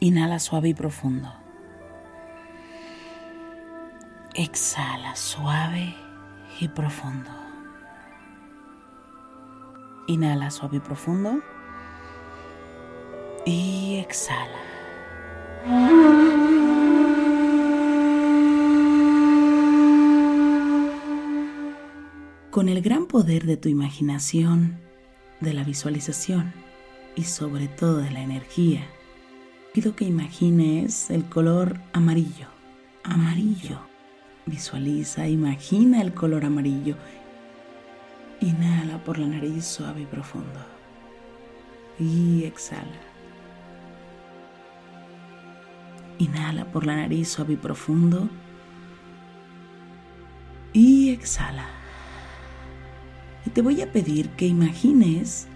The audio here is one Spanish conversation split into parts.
Inhala suave y profundo. Exhala suave y profundo. Inhala suave y profundo. Y exhala. Con el gran poder de tu imaginación, de la visualización y sobre todo de la energía, pido que imagines el color amarillo. Amarillo. Visualiza, imagina el color amarillo. Inhala por la nariz suave y profundo. Y exhala. Inhala por la nariz suave y profundo. Y exhala. Y te voy a pedir que imagines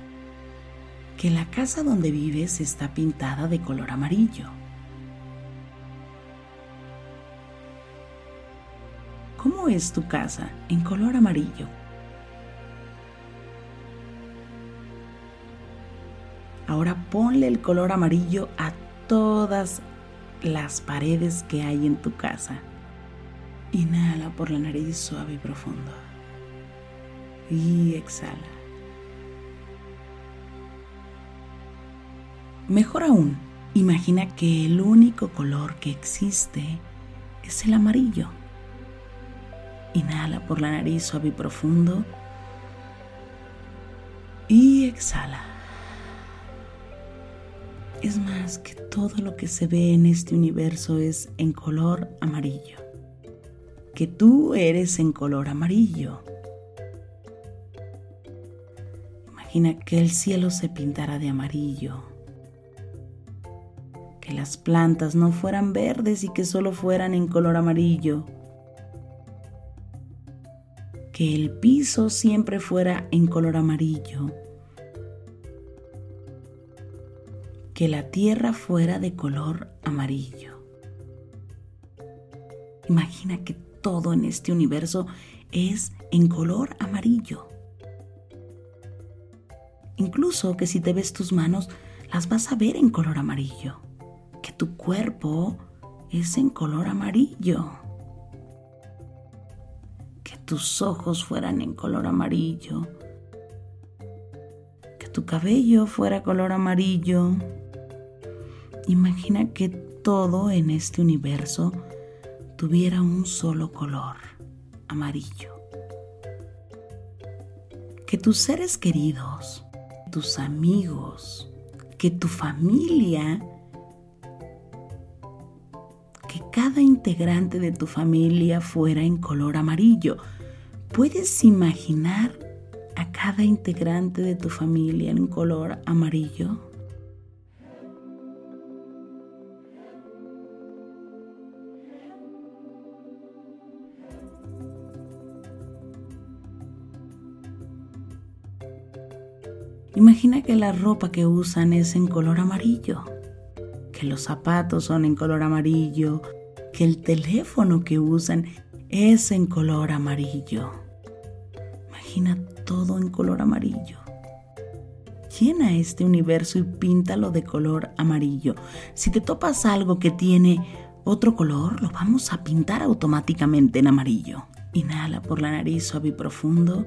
que la casa donde vives está pintada de color amarillo. ¿Cómo es tu casa en color amarillo? Ahora ponle el color amarillo a todas las paredes que hay en tu casa. Inhala por la nariz suave y profundo. Y exhala. Mejor aún, imagina que el único color que existe es el amarillo. Inhala por la nariz suave y profundo. Y exhala. Es más que todo lo que se ve en este universo es en color amarillo. Que tú eres en color amarillo. Imagina que el cielo se pintara de amarillo. Que las plantas no fueran verdes y que solo fueran en color amarillo. Que el piso siempre fuera en color amarillo. Que la tierra fuera de color amarillo. Imagina que todo en este universo es en color amarillo. Incluso que si te ves tus manos, las vas a ver en color amarillo. Tu cuerpo es en color amarillo. Que tus ojos fueran en color amarillo. Que tu cabello fuera color amarillo. Imagina que todo en este universo tuviera un solo color, amarillo. que tus seres queridos, tus amigos, que tu familia, cada integrante de tu familia fuera en color amarillo. ¿Puedes imaginar a cada integrante de tu familia en color amarillo? Imagina que la ropa que usan es en color amarillo, que los zapatos son en color amarillo, que el teléfono que usan es en color amarillo. Imagina todo en color amarillo. Llena este universo y píntalo de color amarillo. Si te topas algo que tiene otro color, lo vamos a pintar automáticamente en amarillo. Inhala por la nariz suave y profundo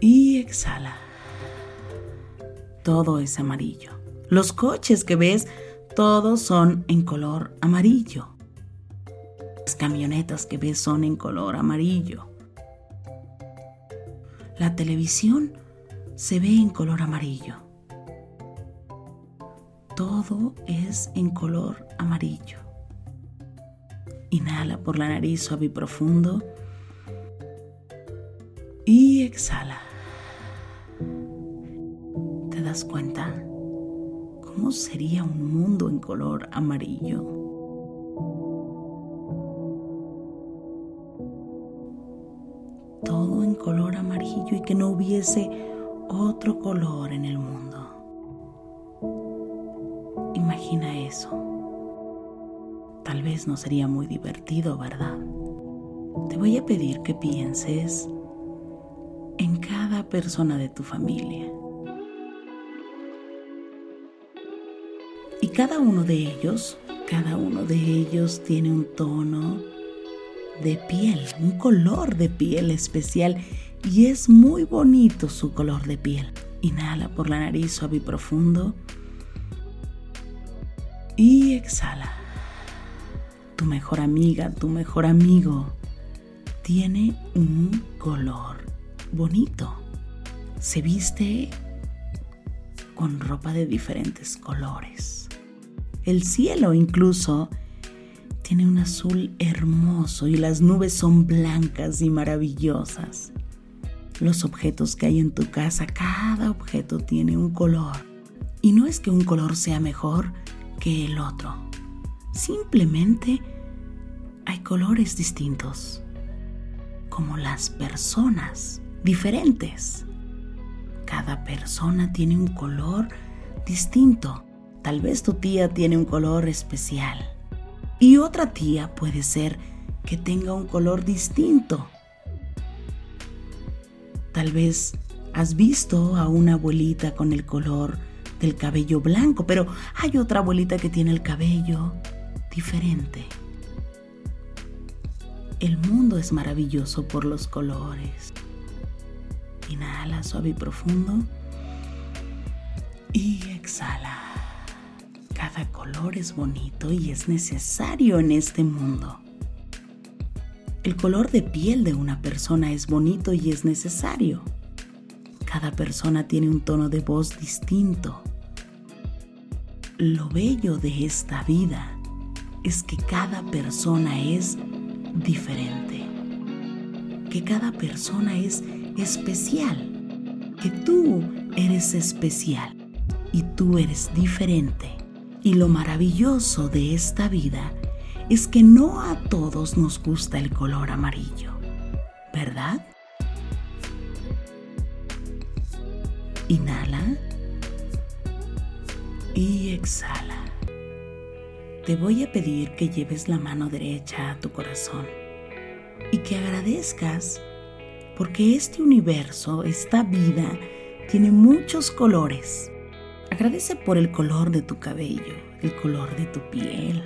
y exhala. Todo es amarillo. Los coches que ves, todos son en color amarillo. Las camionetas que ves son en color amarillo. La televisión se ve en color amarillo. Todo es en color amarillo. Inhala por la nariz suave y profundo. Y exhala das cuenta? ¿Cómo sería un mundo en color amarillo? Todo en color amarillo y que no hubiese otro color en el mundo. Imagina eso. Tal vez no sería muy divertido, ¿verdad? Te voy a pedir que pienses en cada persona de tu familia. Cada uno de ellos, cada uno de ellos tiene un tono de piel, un color de piel especial y es muy bonito su color de piel. Inhala por la nariz suave y profundo y exhala. Tu mejor amiga, tu mejor amigo tiene un color bonito. Se viste con ropa de diferentes colores. El cielo incluso tiene un azul hermoso y las nubes son blancas y maravillosas. Los objetos que hay en tu casa, cada objeto tiene un color. Y no es que un color sea mejor que el otro. Simplemente hay colores distintos. Como las personas diferentes. Cada persona tiene un color distinto Tal vez tu tía tiene un color especial y otra tía puede ser que tenga un color distinto. Tal vez has visto a una abuelita con el color del cabello blanco, pero hay otra abuelita que tiene el cabello diferente. El mundo es maravilloso por los colores. Inhala suave y profundo y exhala. Cada color es bonito y es necesario en este mundo. El color de piel de una persona es bonito y es necesario. Cada persona tiene un tono de voz distinto. Lo bello de esta vida es que cada persona es diferente. Que cada persona es especial. Que tú eres especial y tú eres diferente. Y lo maravilloso de esta vida es que no a todos nos gusta el color amarillo, ¿verdad? Inhala y exhala. Te voy a pedir que lleves la mano derecha a tu corazón y que agradezcas porque este universo, esta vida, tiene muchos colores Agradece por el color de tu cabello, el color de tu piel,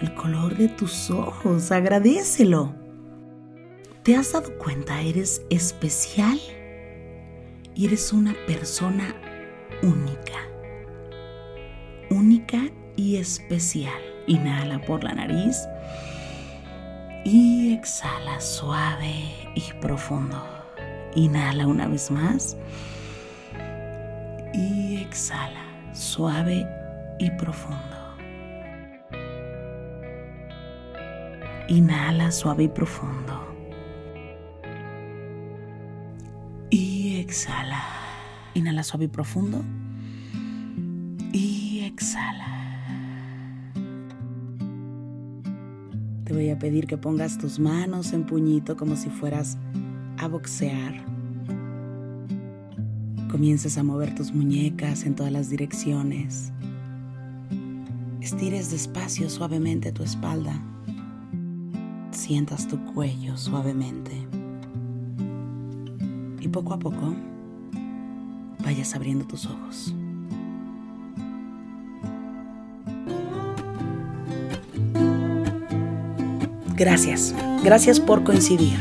el color de tus ojos. Agradecelo. ¿Te has dado cuenta? Eres especial y eres una persona única. Única y especial. Inhala por la nariz Y exhala suave y profundo. Inhala una vez más. Y exhala suave y profundo. Inhala suave y profundo. Y exhala. Inhala suave y profundo. Y exhala. Te voy a pedir que pongas tus manos en puñito como si fueras a boxear. Comiences a mover tus muñecas en todas las direcciones. Estires despacio suavemente tu espalda sientas tu cuello suavemente. Y poco a poco vayas abriendo tus ojos. Gracias, gracias por coincidir.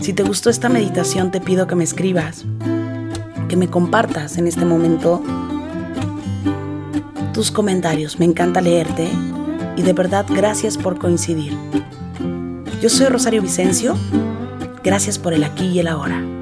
Si te gustó esta meditación te pido que me escribas, que me compartas en este momento tus comentarios. Me encanta leerte y de verdad gracias por coincidir. Yo soy Rosario Vicencio. Gracias por el aquí y el ahora.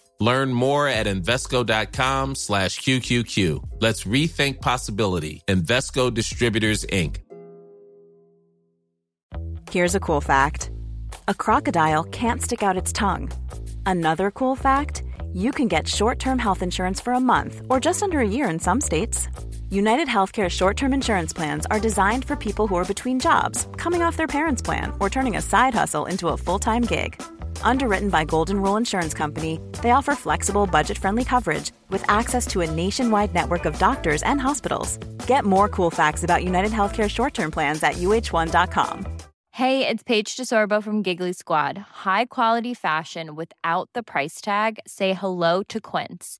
Learn more at Invesco.com slash QQQ. Let's rethink possibility. Investco Distributors, Inc. Here's a cool fact. A crocodile can't stick out its tongue. Another cool fact you can get short term health insurance for a month or just under a year in some states. United Healthcare short term insurance plans are designed for people who are between jobs, coming off their parents' plan, or turning a side hustle into a full time gig. Underwritten by Golden Rule Insurance Company, they offer flexible, budget friendly coverage with access to a nationwide network of doctors and hospitals. Get more cool facts about United Healthcare short term plans at uh1.com. Hey, it's Paige DeSorbo from Giggly Squad. High quality fashion without the price tag. Say hello to Quince.